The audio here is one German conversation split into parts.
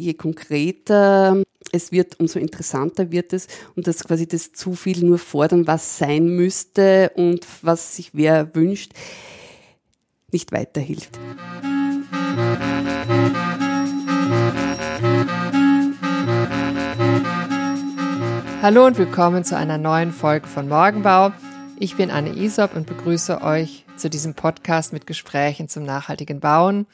je konkreter es wird, umso interessanter wird es und dass quasi das zu viel nur fordern, was sein müsste und was sich wer wünscht, nicht weiterhilft. Hallo und willkommen zu einer neuen Folge von Morgenbau. Ich bin Anne Isop und begrüße euch zu diesem Podcast mit Gesprächen zum nachhaltigen Bauen.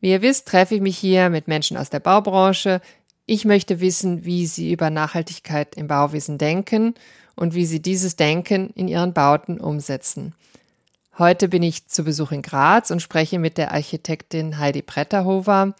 Wie ihr wisst, treffe ich mich hier mit Menschen aus der Baubranche. Ich möchte wissen, wie sie über Nachhaltigkeit im Bauwesen denken und wie sie dieses Denken in ihren Bauten umsetzen. Heute bin ich zu Besuch in Graz und spreche mit der Architektin Heidi Bretterhofer.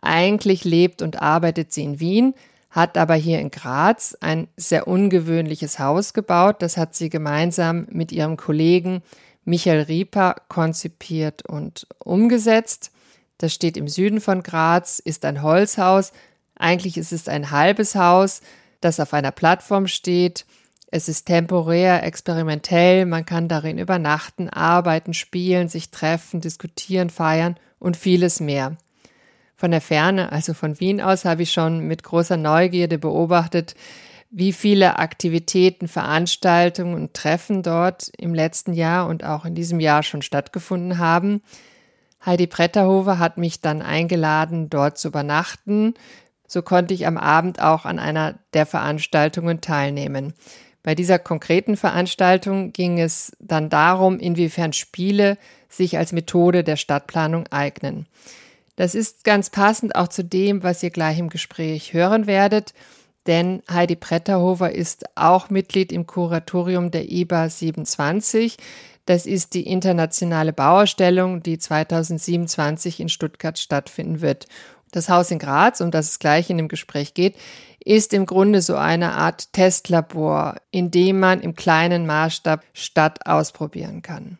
Eigentlich lebt und arbeitet sie in Wien, hat aber hier in Graz ein sehr ungewöhnliches Haus gebaut. Das hat sie gemeinsam mit ihrem Kollegen Michael Rieper konzipiert und umgesetzt. Das steht im Süden von Graz, ist ein Holzhaus. Eigentlich ist es ein halbes Haus, das auf einer Plattform steht. Es ist temporär, experimentell, man kann darin übernachten, arbeiten, spielen, sich treffen, diskutieren, feiern und vieles mehr. Von der Ferne, also von Wien aus, habe ich schon mit großer Neugierde beobachtet, wie viele Aktivitäten, Veranstaltungen und Treffen dort im letzten Jahr und auch in diesem Jahr schon stattgefunden haben. Heidi Bretterhofer hat mich dann eingeladen, dort zu übernachten. So konnte ich am Abend auch an einer der Veranstaltungen teilnehmen. Bei dieser konkreten Veranstaltung ging es dann darum, inwiefern Spiele sich als Methode der Stadtplanung eignen. Das ist ganz passend auch zu dem, was ihr gleich im Gespräch hören werdet, denn Heidi Bretterhofer ist auch Mitglied im Kuratorium der IBA 27. Das ist die internationale Bauausstellung, die 2027 in Stuttgart stattfinden wird. Das Haus in Graz, um das es gleich in dem Gespräch geht, ist im Grunde so eine Art Testlabor, in dem man im kleinen Maßstab Stadt ausprobieren kann.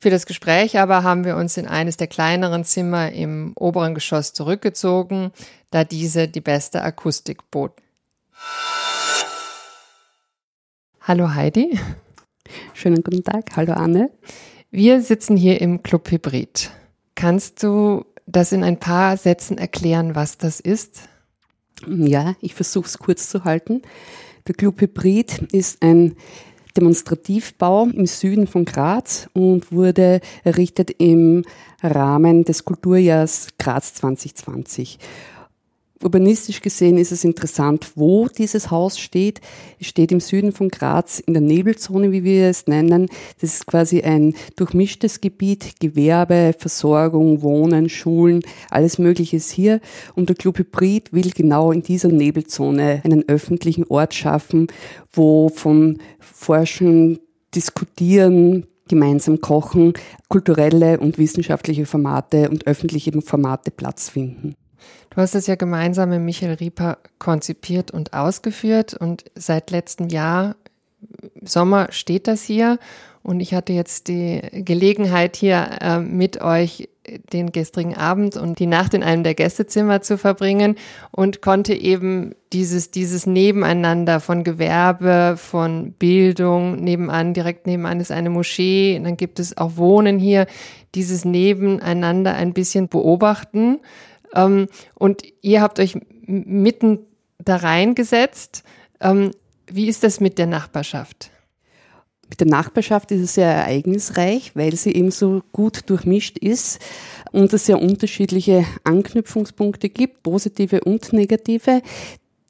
Für das Gespräch aber haben wir uns in eines der kleineren Zimmer im oberen Geschoss zurückgezogen, da diese die beste Akustik boten. Hallo Heidi. Schönen guten Tag. Hallo Anne. Wir sitzen hier im Club Hybrid. Kannst du das in ein paar Sätzen erklären, was das ist? Ja, ich versuche es kurz zu halten. Der Club Hybrid ist ein Demonstrativbau im Süden von Graz und wurde errichtet im Rahmen des Kulturjahrs Graz 2020. Urbanistisch gesehen ist es interessant, wo dieses Haus steht. Es steht im Süden von Graz in der Nebelzone, wie wir es nennen. Das ist quasi ein durchmischtes Gebiet, Gewerbe, Versorgung, Wohnen, Schulen, alles Mögliche ist hier. Und der Club Hybrid will genau in dieser Nebelzone einen öffentlichen Ort schaffen, wo von Forschen, Diskutieren, gemeinsam kochen, kulturelle und wissenschaftliche Formate und öffentliche Formate Platz finden. Du hast es ja gemeinsam mit Michael Rieper konzipiert und ausgeführt und seit letztem Jahr Sommer steht das hier und ich hatte jetzt die Gelegenheit hier äh, mit euch den gestrigen Abend und die Nacht in einem der Gästezimmer zu verbringen und konnte eben dieses, dieses Nebeneinander von Gewerbe, von Bildung, nebenan, direkt nebenan ist eine Moschee, und dann gibt es auch Wohnen hier, dieses Nebeneinander ein bisschen beobachten ähm, und ihr habt euch mitten da reingesetzt. Ähm, wie ist das mit der Nachbarschaft? Mit der Nachbarschaft ist es sehr ereignisreich, weil sie eben so gut durchmischt ist und es sehr unterschiedliche Anknüpfungspunkte gibt, positive und negative.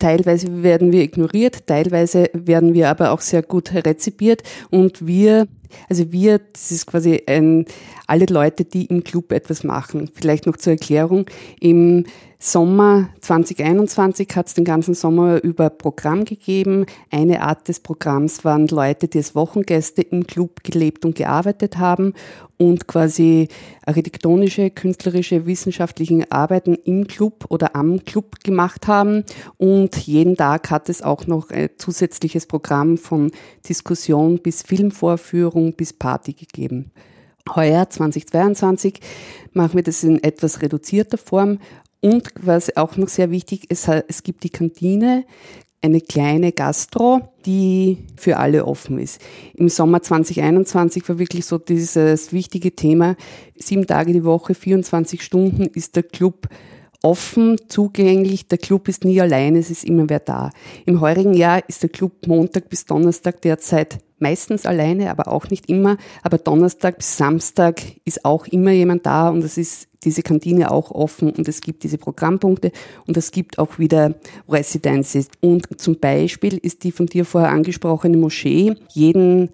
Teilweise werden wir ignoriert, teilweise werden wir aber auch sehr gut rezipiert und wir also wir, das ist quasi ein, alle Leute, die im Club etwas machen. Vielleicht noch zur Erklärung. Im Sommer 2021 hat es den ganzen Sommer über Programm gegeben. Eine Art des Programms waren Leute, die als Wochengäste im Club gelebt und gearbeitet haben und quasi architektonische, künstlerische, wissenschaftliche Arbeiten im Club oder am Club gemacht haben. Und jeden Tag hat es auch noch ein zusätzliches Programm von Diskussion bis Filmvorführung bis Party gegeben. Heuer 2022 machen wir das in etwas reduzierter Form und was auch noch sehr wichtig ist, es gibt die Kantine, eine kleine Gastro, die für alle offen ist. Im Sommer 2021 war wirklich so dieses wichtige Thema. Sieben Tage die Woche, 24 Stunden ist der Club offen, zugänglich. Der Club ist nie allein, es ist immer wer da. Im heurigen Jahr ist der Club Montag bis Donnerstag derzeit meistens alleine, aber auch nicht immer. Aber Donnerstag bis Samstag ist auch immer jemand da und es ist diese Kantine auch offen und es gibt diese Programmpunkte und es gibt auch wieder Residences. Und zum Beispiel ist die von dir vorher angesprochene Moschee jeden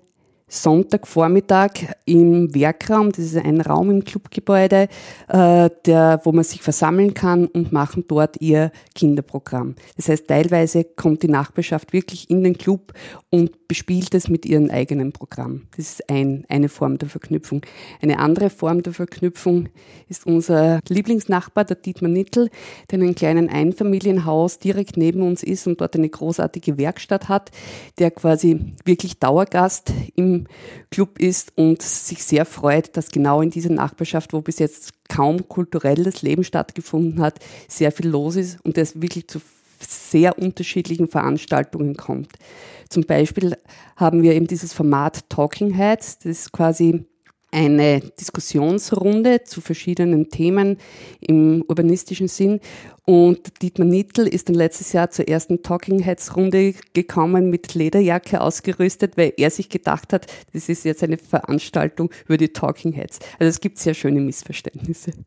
Sonntagvormittag im Werkraum, das ist ein Raum im Clubgebäude, äh, der, wo man sich versammeln kann und machen dort ihr Kinderprogramm. Das heißt, teilweise kommt die Nachbarschaft wirklich in den Club und bespielt es mit ihrem eigenen Programm. Das ist ein, eine Form der Verknüpfung. Eine andere Form der Verknüpfung ist unser Lieblingsnachbar, der Dietmar Nittel, der in einem kleinen Einfamilienhaus direkt neben uns ist und dort eine großartige Werkstatt hat, der quasi wirklich Dauergast im Club ist und sich sehr freut, dass genau in dieser Nachbarschaft, wo bis jetzt kaum kulturelles Leben stattgefunden hat, sehr viel los ist und es wirklich zu sehr unterschiedlichen Veranstaltungen kommt. Zum Beispiel haben wir eben dieses Format Talking Heads, das ist quasi eine Diskussionsrunde zu verschiedenen Themen im urbanistischen Sinn. Und Dietmar Nittel ist dann letztes Jahr zur ersten Talking Heads Runde gekommen mit Lederjacke ausgerüstet, weil er sich gedacht hat, das ist jetzt eine Veranstaltung über die Talking Heads. Also es gibt sehr schöne Missverständnisse.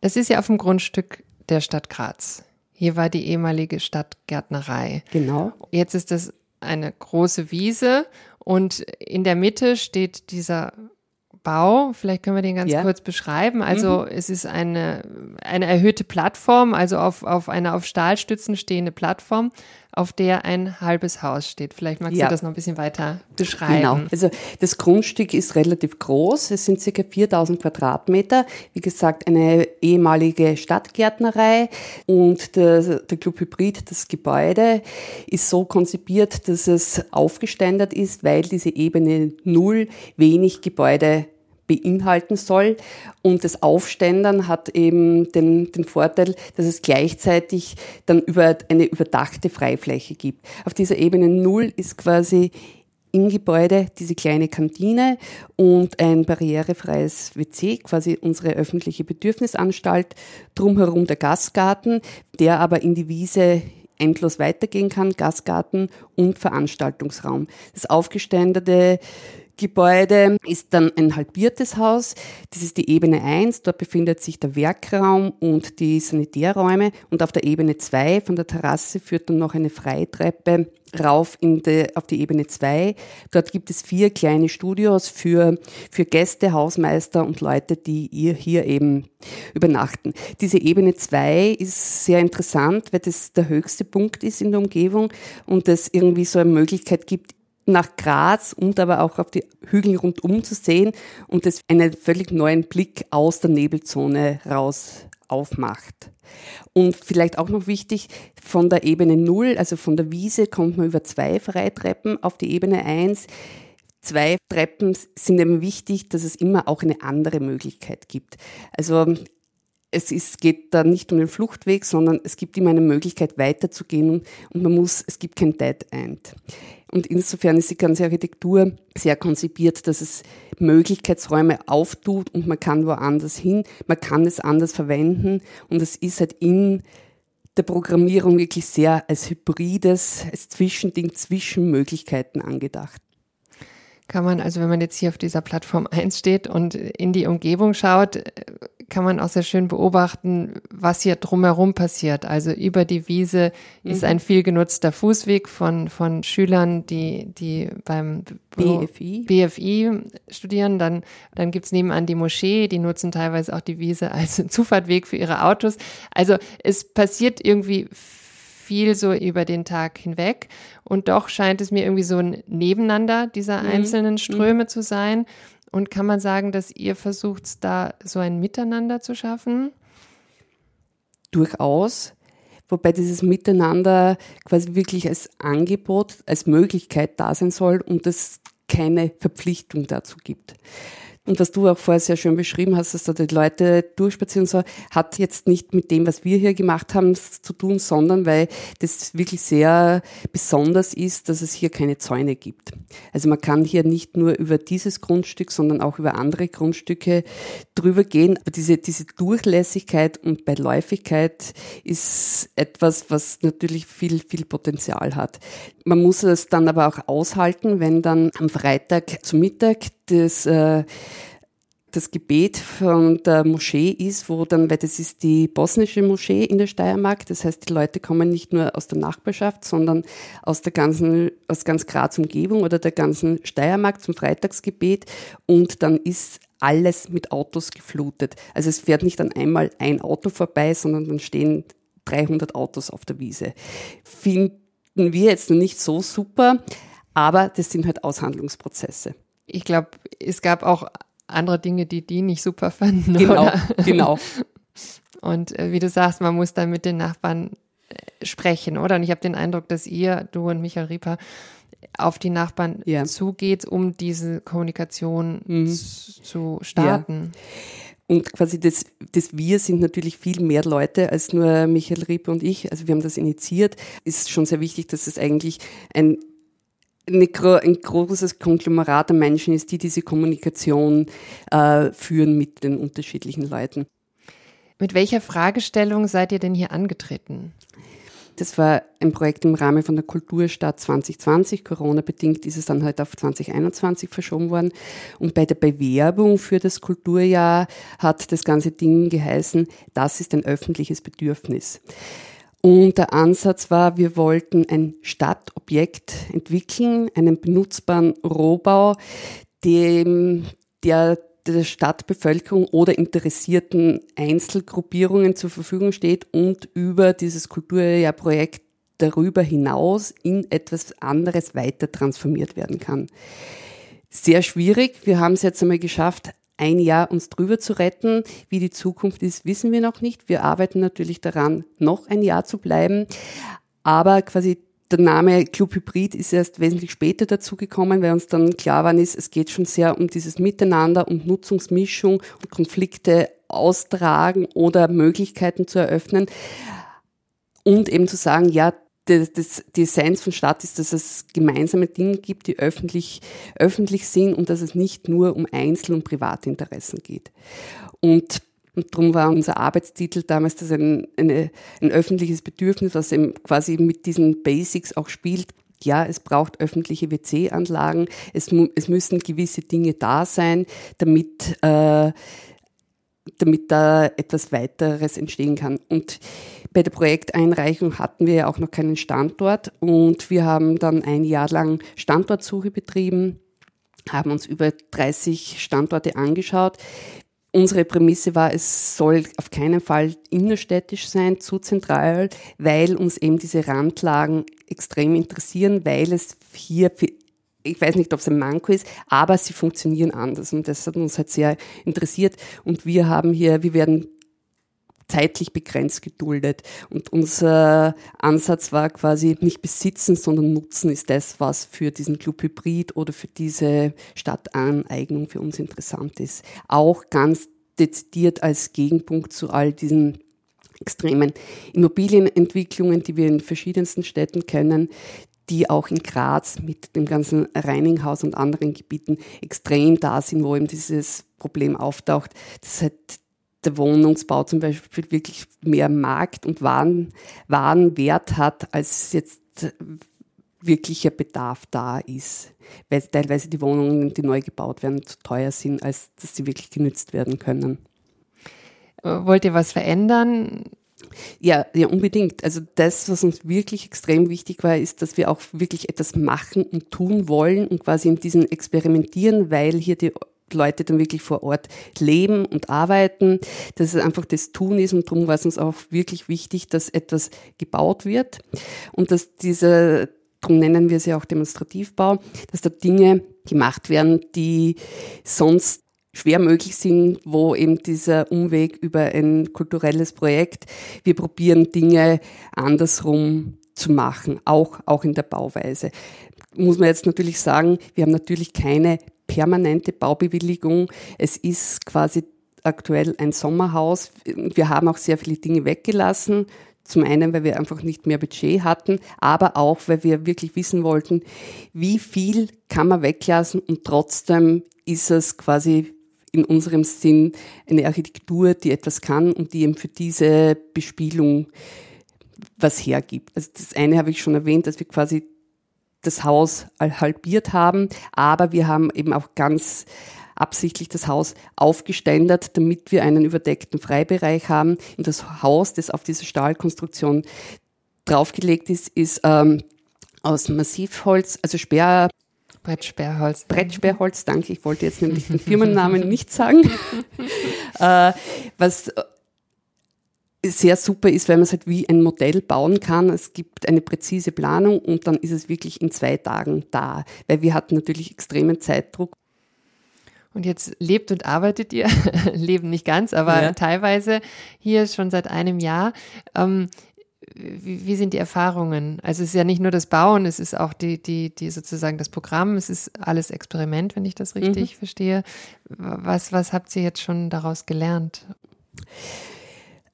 Das ist ja auf dem Grundstück der Stadt Graz. Hier war die ehemalige Stadtgärtnerei. Genau. Jetzt ist das eine große Wiese und in der Mitte steht dieser Bau, vielleicht können wir den ganz ja. kurz beschreiben. Also mhm. es ist eine, eine erhöhte Plattform, also auf, auf einer auf Stahlstützen stehende Plattform, auf der ein halbes Haus steht. Vielleicht magst ja. du das noch ein bisschen weiter beschreiben. Genau. Also das Grundstück ist relativ groß. Es sind circa 4000 Quadratmeter. Wie gesagt, eine ehemalige Stadtgärtnerei und der, der Club Hybrid, das Gebäude, ist so konzipiert, dass es aufgeständert ist, weil diese Ebene Null wenig Gebäude beinhalten soll. Und das Aufständern hat eben den, den Vorteil, dass es gleichzeitig dann über eine überdachte Freifläche gibt. Auf dieser Ebene Null ist quasi im Gebäude diese kleine Kantine und ein barrierefreies WC, quasi unsere öffentliche Bedürfnisanstalt, drumherum der Gastgarten, der aber in die Wiese endlos weitergehen kann, Gastgarten und Veranstaltungsraum. Das aufgeständerte Gebäude ist dann ein halbiertes Haus. Das ist die Ebene 1. Dort befindet sich der Werkraum und die Sanitärräume. Und auf der Ebene 2 von der Terrasse führt dann noch eine Freitreppe rauf in de, auf die Ebene 2. Dort gibt es vier kleine Studios für, für Gäste, Hausmeister und Leute, die ihr hier eben übernachten. Diese Ebene 2 ist sehr interessant, weil das der höchste Punkt ist in der Umgebung und es irgendwie so eine Möglichkeit gibt, nach Graz und aber auch auf die Hügel rundum zu sehen und es einen völlig neuen Blick aus der Nebelzone raus aufmacht. Und vielleicht auch noch wichtig, von der Ebene 0, also von der Wiese, kommt man über zwei Freitreppen auf die Ebene 1. Zwei Treppen sind eben wichtig, dass es immer auch eine andere Möglichkeit gibt. Also es ist, geht da nicht um den Fluchtweg, sondern es gibt immer eine Möglichkeit weiterzugehen und man muss, es gibt kein Dead End. Und insofern ist die ganze Architektur sehr konzipiert, dass es Möglichkeitsräume auftut und man kann woanders hin, man kann es anders verwenden und es ist halt in der Programmierung wirklich sehr als hybrides, als Zwischending zwischen Möglichkeiten angedacht kann man, also wenn man jetzt hier auf dieser Plattform 1 steht und in die Umgebung schaut, kann man auch sehr schön beobachten, was hier drumherum passiert. Also über die Wiese mhm. ist ein viel genutzter Fußweg von, von Schülern, die, die beim BFI. BFI studieren. Dann, dann gibt's nebenan die Moschee, die nutzen teilweise auch die Wiese als Zufahrtweg für ihre Autos. Also es passiert irgendwie viel so über den Tag hinweg. Und doch scheint es mir irgendwie so ein Nebeneinander dieser mhm. einzelnen mhm. Ströme zu sein. Und kann man sagen, dass ihr versucht, da so ein Miteinander zu schaffen? Durchaus. Wobei dieses Miteinander quasi wirklich als Angebot, als Möglichkeit da sein soll und es keine Verpflichtung dazu gibt. Und was du auch vorher sehr schön beschrieben hast, dass da die Leute durchspazieren so, hat jetzt nicht mit dem, was wir hier gemacht haben, zu tun, sondern weil das wirklich sehr besonders ist, dass es hier keine Zäune gibt. Also man kann hier nicht nur über dieses Grundstück, sondern auch über andere Grundstücke drüber gehen. Aber diese, diese Durchlässigkeit und Beiläufigkeit ist etwas, was natürlich viel, viel Potenzial hat. Man muss es dann aber auch aushalten, wenn dann am Freitag zu Mittag das äh, das Gebet von der Moschee ist, wo dann, weil das ist die bosnische Moschee in der Steiermark, das heißt, die Leute kommen nicht nur aus der Nachbarschaft, sondern aus der ganzen, aus ganz Graz Umgebung oder der ganzen Steiermark zum Freitagsgebet und dann ist alles mit Autos geflutet. Also es fährt nicht dann einmal ein Auto vorbei, sondern dann stehen 300 Autos auf der Wiese. Finden wir jetzt noch nicht so super, aber das sind halt Aushandlungsprozesse. Ich glaube, es gab auch andere Dinge, die die nicht super fanden. Genau, oder? genau. Und äh, wie du sagst, man muss dann mit den Nachbarn äh, sprechen, oder? Und ich habe den Eindruck, dass ihr, du und Michael Rieper, auf die Nachbarn ja. zugeht, um diese Kommunikation mhm. zu starten. Ja. Und quasi das, das Wir sind natürlich viel mehr Leute als nur Michael Rieper und ich. Also wir haben das initiiert. Ist schon sehr wichtig, dass es eigentlich ein eine, ein großes Konglomerat an Menschen ist, die diese Kommunikation äh, führen mit den unterschiedlichen Leuten. Mit welcher Fragestellung seid ihr denn hier angetreten? Das war ein Projekt im Rahmen von der Kulturstadt 2020. Corona-bedingt ist es dann halt auf 2021 verschoben worden. Und bei der Bewerbung für das Kulturjahr hat das ganze Ding geheißen, das ist ein öffentliches Bedürfnis. Und der Ansatz war, wir wollten ein Stadtobjekt entwickeln, einen benutzbaren Rohbau, dem, der der Stadtbevölkerung oder interessierten Einzelgruppierungen zur Verfügung steht und über dieses Kulturjahrprojekt darüber hinaus in etwas anderes weiter transformiert werden kann. Sehr schwierig. Wir haben es jetzt einmal geschafft, ein Jahr uns drüber zu retten. Wie die Zukunft ist, wissen wir noch nicht. Wir arbeiten natürlich daran, noch ein Jahr zu bleiben. Aber quasi der Name Club Hybrid ist erst wesentlich später dazugekommen, weil uns dann klar war, es geht schon sehr um dieses Miteinander und Nutzungsmischung und Konflikte austragen oder Möglichkeiten zu eröffnen. Und eben zu sagen, ja, das, das, die Essenz von Stadt ist, dass es gemeinsame Dinge gibt, die öffentlich, öffentlich sind und dass es nicht nur um Einzel- und Privatinteressen geht. Und, und darum war unser Arbeitstitel damals das ein, eine, ein öffentliches Bedürfnis, was eben quasi mit diesen Basics auch spielt. Ja, es braucht öffentliche WC-Anlagen, es, es müssen gewisse Dinge da sein, damit, äh, damit da etwas weiteres entstehen kann. Und bei der Projekteinreichung hatten wir ja auch noch keinen Standort und wir haben dann ein Jahr lang Standortsuche betrieben, haben uns über 30 Standorte angeschaut. Unsere Prämisse war, es soll auf keinen Fall innerstädtisch sein, zu zentral, weil uns eben diese Randlagen extrem interessieren, weil es hier ich weiß nicht, ob es ein Manko ist, aber sie funktionieren anders und das hat uns halt sehr interessiert und wir haben hier, wir werden zeitlich begrenzt geduldet. Und unser Ansatz war quasi nicht besitzen, sondern nutzen ist das, was für diesen Club Hybrid oder für diese Stadtaneignung für uns interessant ist. Auch ganz dezidiert als Gegenpunkt zu all diesen extremen Immobilienentwicklungen, die wir in verschiedensten Städten kennen, die auch in Graz mit dem ganzen Reininghaus und anderen Gebieten extrem da sind, wo eben dieses Problem auftaucht. Das hat der Wohnungsbau zum Beispiel wirklich mehr Markt- und Waren, Warenwert hat, als jetzt wirklicher Bedarf da ist. Weil teilweise die Wohnungen, die neu gebaut werden, zu teuer sind, als dass sie wirklich genützt werden können. Wollt ihr was verändern? Ja, ja, unbedingt. Also das, was uns wirklich extrem wichtig war, ist, dass wir auch wirklich etwas machen und tun wollen und quasi in diesem Experimentieren, weil hier die Leute dann wirklich vor Ort leben und arbeiten, dass es einfach das Tun ist und darum war es uns auch wirklich wichtig, dass etwas gebaut wird und dass diese, darum nennen wir es ja auch Demonstrativbau, dass da Dinge gemacht werden, die sonst schwer möglich sind, wo eben dieser Umweg über ein kulturelles Projekt, wir probieren Dinge andersrum zu machen, auch, auch in der Bauweise. Muss man jetzt natürlich sagen, wir haben natürlich keine permanente Baubewilligung. Es ist quasi aktuell ein Sommerhaus. Wir haben auch sehr viele Dinge weggelassen. Zum einen, weil wir einfach nicht mehr Budget hatten, aber auch, weil wir wirklich wissen wollten, wie viel kann man weglassen und trotzdem ist es quasi in unserem Sinn eine Architektur, die etwas kann und die eben für diese Bespielung was hergibt. Also das eine habe ich schon erwähnt, dass wir quasi das Haus halbiert haben, aber wir haben eben auch ganz absichtlich das Haus aufgeständert, damit wir einen überdeckten Freibereich haben. Und das Haus, das auf diese Stahlkonstruktion draufgelegt ist, ist ähm, aus Massivholz, also Sperr. Brettsperrholz. Brettsperrholz, danke. Ich wollte jetzt nämlich den Firmennamen nicht sagen. äh, was sehr super ist, weil man es halt wie ein Modell bauen kann. Es gibt eine präzise Planung und dann ist es wirklich in zwei Tagen da, weil wir hatten natürlich extremen Zeitdruck. Und jetzt lebt und arbeitet ihr, leben nicht ganz, aber ja. teilweise hier schon seit einem Jahr. Ähm, wie, wie, sind die Erfahrungen? Also es ist ja nicht nur das Bauen, es ist auch die, die, die sozusagen das Programm, es ist alles Experiment, wenn ich das richtig mhm. verstehe. Was, was habt ihr jetzt schon daraus gelernt?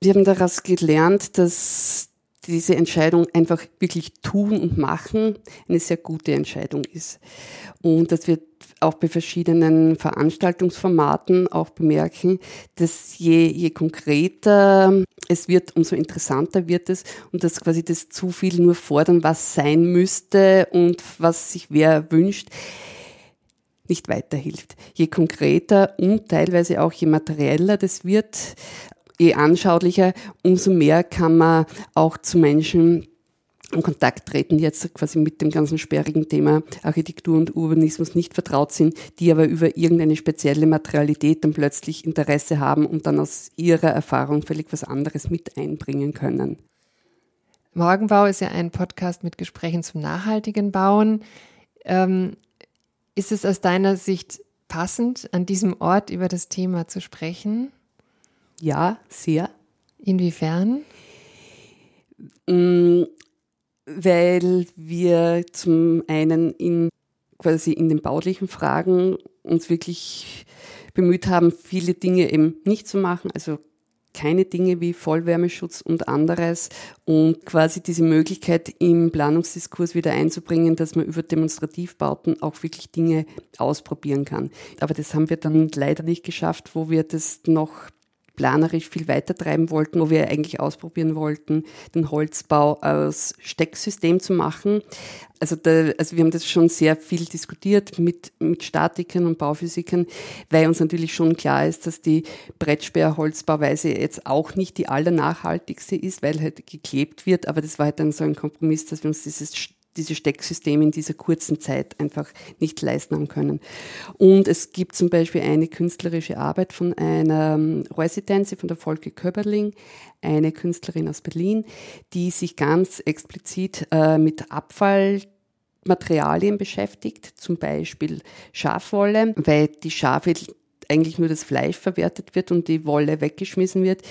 Wir haben daraus gelernt, dass diese Entscheidung einfach wirklich tun und machen eine sehr gute Entscheidung ist. Und dass wir auch bei verschiedenen Veranstaltungsformaten auch bemerken, dass je, je konkreter es wird, umso interessanter wird es und dass quasi das zu viel nur fordern, was sein müsste und was sich wer wünscht, nicht weiterhilft. Je konkreter und teilweise auch je materieller das wird, je anschaulicher, umso mehr kann man auch zu Menschen in Kontakt treten, die jetzt quasi mit dem ganzen sperrigen Thema Architektur und Urbanismus nicht vertraut sind, die aber über irgendeine spezielle Materialität dann plötzlich Interesse haben und dann aus ihrer Erfahrung völlig was anderes mit einbringen können. Morgenbau ist ja ein Podcast mit Gesprächen zum nachhaltigen Bauen. Ähm, ist es aus deiner Sicht passend, an diesem Ort über das Thema zu sprechen? Ja, sehr. Inwiefern? Mm, weil wir zum einen in quasi in den baulichen Fragen uns wirklich bemüht haben, viele Dinge eben nicht zu machen, also keine Dinge wie Vollwärmeschutz und anderes und quasi diese Möglichkeit im Planungsdiskurs wieder einzubringen, dass man über Demonstrativbauten auch wirklich Dinge ausprobieren kann. Aber das haben wir dann leider nicht geschafft, wo wir das noch planerisch viel weiter treiben wollten, wo wir eigentlich ausprobieren wollten, den Holzbau aus Stecksystem zu machen. Also, da, also wir haben das schon sehr viel diskutiert mit, mit Statikern und Bauphysikern, weil uns natürlich schon klar ist, dass die Brettsperr-Holzbauweise jetzt auch nicht die allernachhaltigste ist, weil halt geklebt wird, aber das war halt dann so ein Kompromiss, dass wir uns dieses diese Stecksysteme in dieser kurzen Zeit einfach nicht leisten haben können. Und es gibt zum Beispiel eine künstlerische Arbeit von einer ähm, Residenz von der Volke Köberling, eine Künstlerin aus Berlin, die sich ganz explizit äh, mit Abfallmaterialien beschäftigt, zum Beispiel Schafwolle, weil die Schafe eigentlich nur das Fleisch verwertet wird und die Wolle weggeschmissen wird.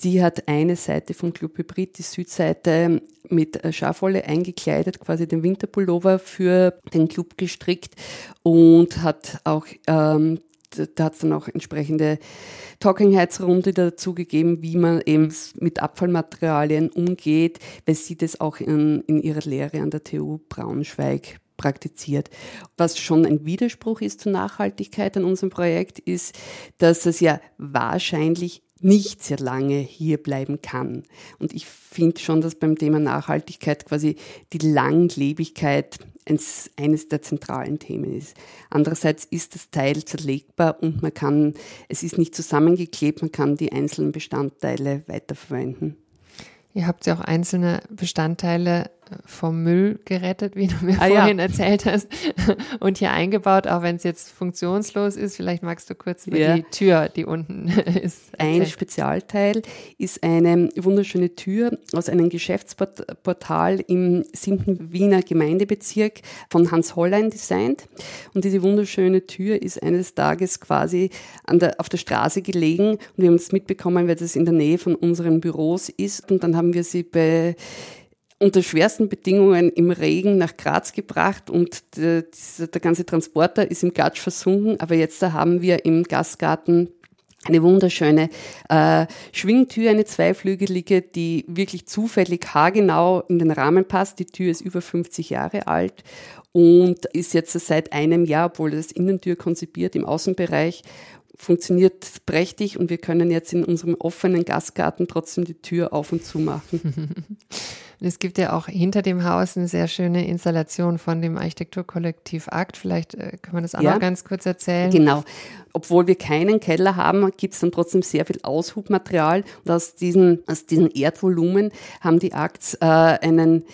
Die hat eine Seite vom Club Hybrid, die Südseite mit Schafwolle eingekleidet, quasi den Winterpullover für den Club gestrickt und hat auch ähm, da hat es dann auch entsprechende Talking-Heads-Runde dazu gegeben, wie man eben mit Abfallmaterialien umgeht, weil sie das auch in, in ihrer Lehre an der TU Braunschweig praktiziert. Was schon ein Widerspruch ist zur Nachhaltigkeit an unserem Projekt, ist, dass es ja wahrscheinlich nicht sehr lange hier bleiben kann. Und ich finde schon, dass beim Thema Nachhaltigkeit quasi die Langlebigkeit eines, eines der zentralen Themen ist. Andererseits ist das Teil zerlegbar und man kann, es ist nicht zusammengeklebt, man kann die einzelnen Bestandteile weiterverwenden. Ihr habt ja auch einzelne Bestandteile vom Müll gerettet, wie du mir ah, vorhin ja. erzählt hast, und hier eingebaut, auch wenn es jetzt funktionslos ist. Vielleicht magst du kurz über ja. die Tür, die unten ist. Erzählen. Ein Spezialteil ist eine wunderschöne Tür aus einem Geschäftsportal im 7. Wiener Gemeindebezirk von Hans Hollein designt. Und diese wunderschöne Tür ist eines Tages quasi der, auf der Straße gelegen und wir haben es mitbekommen, weil das in der Nähe von unseren Büros ist. Und dann haben wir sie bei unter schwersten Bedingungen im Regen nach Graz gebracht und der, der ganze Transporter ist im Gatsch versunken. Aber jetzt haben wir im Gastgarten eine wunderschöne äh, Schwingtür, eine zweiflügelige, die wirklich zufällig haargenau in den Rahmen passt. Die Tür ist über 50 Jahre alt und ist jetzt seit einem Jahr, obwohl das Innentür konzipiert im Außenbereich funktioniert prächtig und wir können jetzt in unserem offenen Gastgarten trotzdem die Tür auf und zu machen. es gibt ja auch hinter dem Haus eine sehr schöne Installation von dem Architekturkollektiv Akt. Vielleicht äh, kann man das auch ja, noch ganz kurz erzählen. Genau. Obwohl wir keinen Keller haben, gibt es dann trotzdem sehr viel Aushubmaterial. Und aus diesem, aus diesem Erdvolumen haben die Akts äh, einen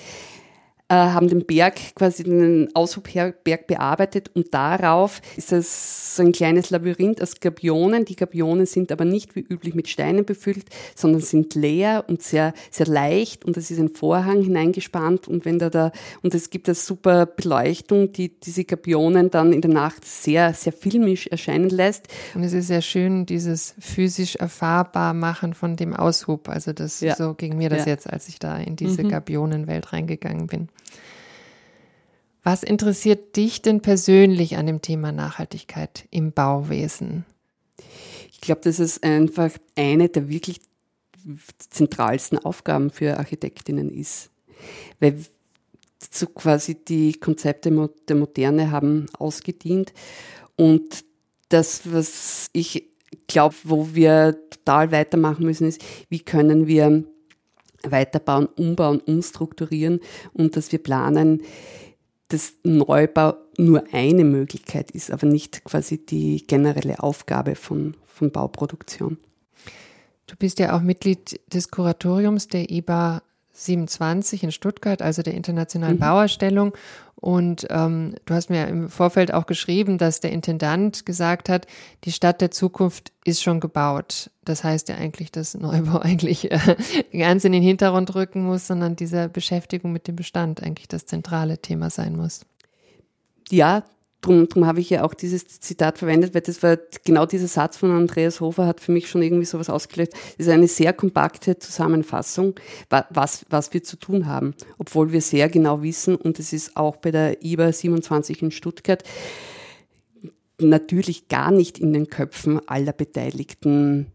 äh, haben den Berg, quasi den Aushubberg bearbeitet und darauf ist es so ein kleines Labyrinth aus Gabionen. Die Gabionen sind aber nicht wie üblich mit Steinen befüllt, sondern sind leer und sehr, sehr leicht und es ist ein Vorhang hineingespannt und wenn da da, und es gibt eine super Beleuchtung, die diese Gabionen dann in der Nacht sehr, sehr filmisch erscheinen lässt. Und es ist sehr schön, dieses physisch erfahrbar machen von dem Aushub. Also das, ja. so ging mir das ja. jetzt, als ich da in diese mhm. Gabionenwelt reingegangen bin. Was interessiert dich denn persönlich an dem Thema Nachhaltigkeit im Bauwesen? Ich glaube, das ist einfach eine der wirklich zentralsten Aufgaben für Architektinnen ist. Weil so quasi die Konzepte der Moderne haben ausgedient und das, was ich glaube, wo wir total weitermachen müssen, ist, wie können wir weiterbauen, umbauen, umstrukturieren und dass wir planen, dass Neubau nur eine Möglichkeit ist, aber nicht quasi die generelle Aufgabe von, von Bauproduktion. Du bist ja auch Mitglied des Kuratoriums der IBA 27 in Stuttgart, also der Internationalen mhm. Bauausstellung. Und ähm, du hast mir im Vorfeld auch geschrieben, dass der Intendant gesagt hat, die Stadt der Zukunft ist schon gebaut. Das heißt ja eigentlich, dass Neubau eigentlich äh, ganz in den Hintergrund rücken muss, sondern diese Beschäftigung mit dem Bestand eigentlich das zentrale Thema sein muss. Ja, Drum, drum habe ich ja auch dieses Zitat verwendet, weil das war genau dieser Satz von Andreas Hofer hat für mich schon irgendwie sowas ausgelöst. Das ist eine sehr kompakte Zusammenfassung, was, was wir zu tun haben, obwohl wir sehr genau wissen, und es ist auch bei der IBA 27 in Stuttgart, natürlich gar nicht in den Köpfen aller Beteiligten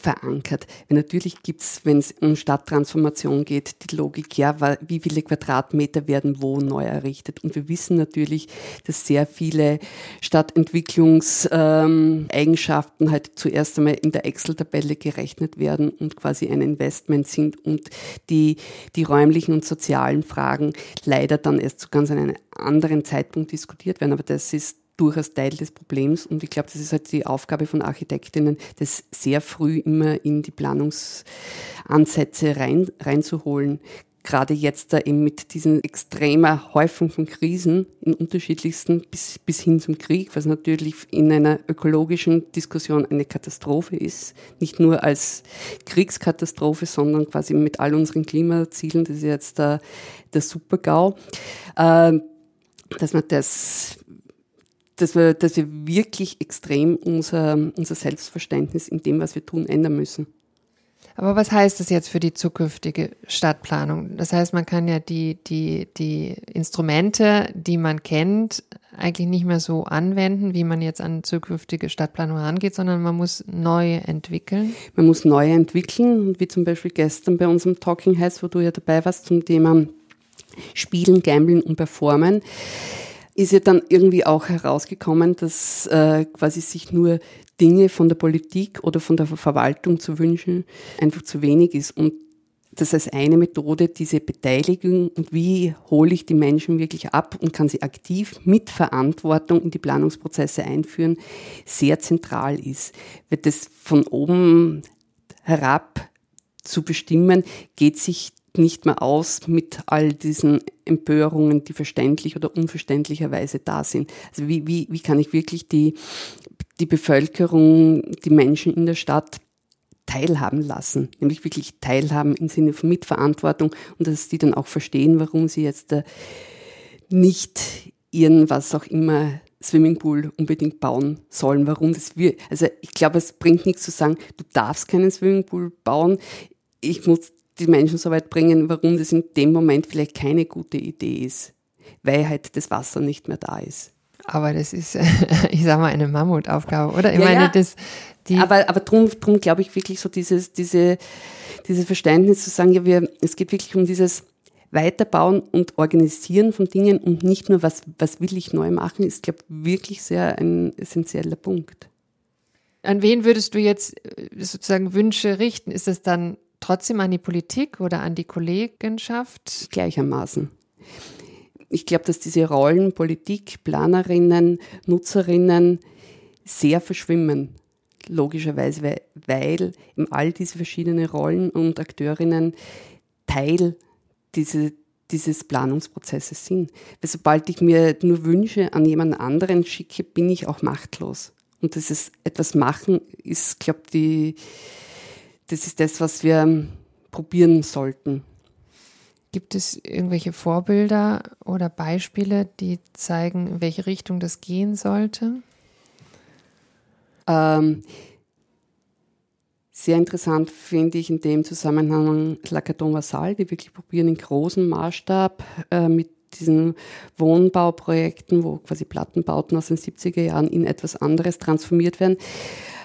verankert. Natürlich gibt's, wenn es um Stadttransformation geht, die Logik, ja, wie viele Quadratmeter werden wo neu errichtet. Und wir wissen natürlich, dass sehr viele Stadtentwicklungseigenschaften ähm, halt zuerst einmal in der Excel-Tabelle gerechnet werden und quasi ein Investment sind und die, die räumlichen und sozialen Fragen leider dann erst zu ganz einem anderen Zeitpunkt diskutiert werden. Aber das ist durchaus Teil des Problems. Und ich glaube, das ist halt die Aufgabe von Architektinnen, das sehr früh immer in die Planungsansätze rein, reinzuholen. Gerade jetzt da eben mit diesen extremer Häufung von Krisen in unterschiedlichsten bis, bis hin zum Krieg, was natürlich in einer ökologischen Diskussion eine Katastrophe ist. Nicht nur als Kriegskatastrophe, sondern quasi mit all unseren Klimazielen. Das ist jetzt der, der Supergau. Äh, dass man das dass wir, dass wir wirklich extrem unser, unser Selbstverständnis in dem, was wir tun, ändern müssen. Aber was heißt das jetzt für die zukünftige Stadtplanung? Das heißt, man kann ja die, die, die Instrumente, die man kennt, eigentlich nicht mehr so anwenden, wie man jetzt an zukünftige Stadtplanung rangeht, sondern man muss neu entwickeln. Man muss neu entwickeln, wie zum Beispiel gestern bei unserem Talking Heads, wo du ja dabei warst, zum Thema Spielen, Gambeln und Performen ist ja dann irgendwie auch herausgekommen, dass äh, quasi sich nur Dinge von der Politik oder von der Verwaltung zu wünschen einfach zu wenig ist. Und das als eine Methode, diese Beteiligung und wie hole ich die Menschen wirklich ab und kann sie aktiv mit Verantwortung in die Planungsprozesse einführen, sehr zentral ist. Weil das von oben herab zu bestimmen, geht sich nicht mehr aus mit all diesen Empörungen, die verständlich oder unverständlicherweise da sind. Also wie, wie, wie kann ich wirklich die, die Bevölkerung, die Menschen in der Stadt teilhaben lassen, nämlich wirklich teilhaben im Sinne von Mitverantwortung und dass die dann auch verstehen, warum sie jetzt nicht ihren, was auch immer, Swimmingpool unbedingt bauen sollen, warum das wir, also ich glaube, es bringt nichts zu sagen, du darfst keinen Swimmingpool bauen. Ich muss die Menschen so weit bringen, warum das in dem Moment vielleicht keine gute Idee ist, weil halt das Wasser nicht mehr da ist. Aber das ist, ich sag mal, eine Mammutaufgabe, oder? Ich ja, meine, ja. das, die aber, aber drum, drum glaube ich wirklich so dieses, diese, dieses Verständnis zu sagen, ja, wir, es geht wirklich um dieses Weiterbauen und Organisieren von Dingen und nicht nur, was, was will ich neu machen, ist, glaube ich, wirklich sehr ein essentieller Punkt. An wen würdest du jetzt äh, sozusagen Wünsche richten? Ist es dann trotzdem an die Politik oder an die Kollegenschaft? Gleichermaßen. Ich glaube, dass diese Rollen Politik, Planerinnen, Nutzerinnen sehr verschwimmen. Logischerweise, weil, weil all diese verschiedenen Rollen und Akteurinnen Teil diese, dieses Planungsprozesses sind. Weil sobald ich mir nur Wünsche an jemand anderen schicke, bin ich auch machtlos. Und das ist etwas machen, ist, glaube die, das ist das, was wir probieren sollten. Gibt es irgendwelche Vorbilder oder Beispiele, die zeigen, in welche Richtung das gehen sollte? Ähm, sehr interessant finde ich in dem Zusammenhang Lacaton Vassal, die wirklich probieren in großem Maßstab äh, mit diesen Wohnbauprojekten, wo quasi Plattenbauten aus den 70er Jahren in etwas anderes transformiert werden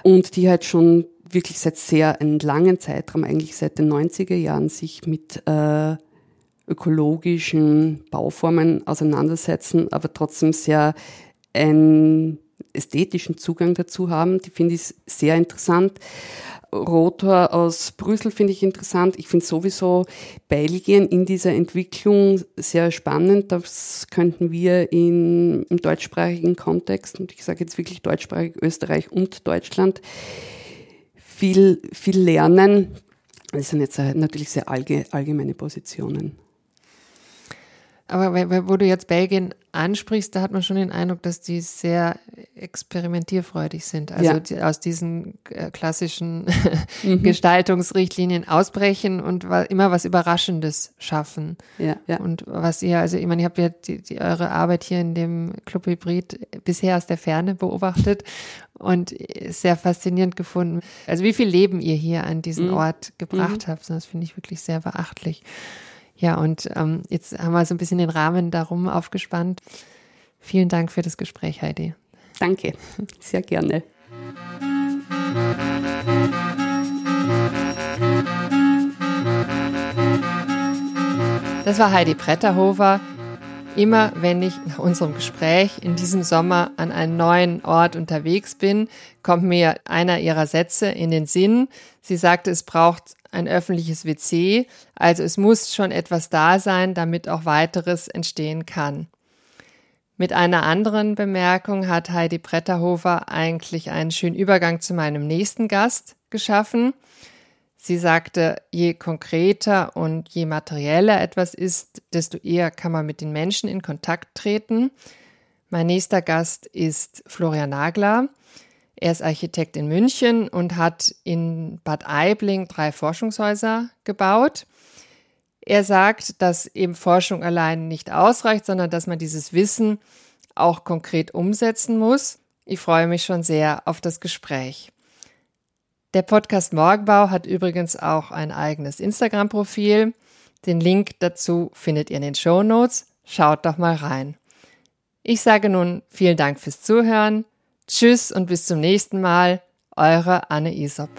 und die halt schon wirklich seit sehr einem langen Zeitraum, eigentlich seit den 90er Jahren, sich mit äh, ökologischen Bauformen auseinandersetzen, aber trotzdem sehr einen ästhetischen Zugang dazu haben. Die finde ich sehr interessant. Rotor aus Brüssel finde ich interessant. Ich finde sowieso Belgien in dieser Entwicklung sehr spannend. Das könnten wir in, im deutschsprachigen Kontext, und ich sage jetzt wirklich deutschsprachig Österreich und Deutschland, viel, viel lernen. Das sind jetzt natürlich sehr allgemeine Positionen. Aber wo du jetzt Belgien ansprichst, da hat man schon den Eindruck, dass die sehr experimentierfreudig sind. Also ja. die aus diesen äh, klassischen mhm. Gestaltungsrichtlinien ausbrechen und immer was Überraschendes schaffen. Ja, ja. Und was ihr, also ich meine, ihr habt ja die, die, eure Arbeit hier in dem Club Hybrid bisher aus der Ferne beobachtet und sehr faszinierend gefunden. Also wie viel Leben ihr hier an diesen mhm. Ort gebracht mhm. habt, das finde ich wirklich sehr beachtlich. Ja, und ähm, jetzt haben wir so ein bisschen den Rahmen darum aufgespannt. Vielen Dank für das Gespräch, Heidi. Danke, sehr gerne. Das war Heidi Bretterhofer. Immer wenn ich nach unserem Gespräch in diesem Sommer an einen neuen Ort unterwegs bin, kommt mir einer ihrer Sätze in den Sinn. Sie sagte, es braucht ein öffentliches WC, also es muss schon etwas da sein, damit auch weiteres entstehen kann. Mit einer anderen Bemerkung hat Heidi Bretterhofer eigentlich einen schönen Übergang zu meinem nächsten Gast geschaffen. Sie sagte, je konkreter und je materieller etwas ist, desto eher kann man mit den Menschen in Kontakt treten. Mein nächster Gast ist Florian Nagler. Er ist Architekt in München und hat in Bad Aibling drei Forschungshäuser gebaut. Er sagt, dass eben Forschung allein nicht ausreicht, sondern dass man dieses Wissen auch konkret umsetzen muss. Ich freue mich schon sehr auf das Gespräch. Der Podcast Morgenbau hat übrigens auch ein eigenes Instagram-Profil. Den Link dazu findet ihr in den Show Notes. Schaut doch mal rein. Ich sage nun vielen Dank fürs Zuhören. Tschüss und bis zum nächsten Mal. Eure Anne Isop.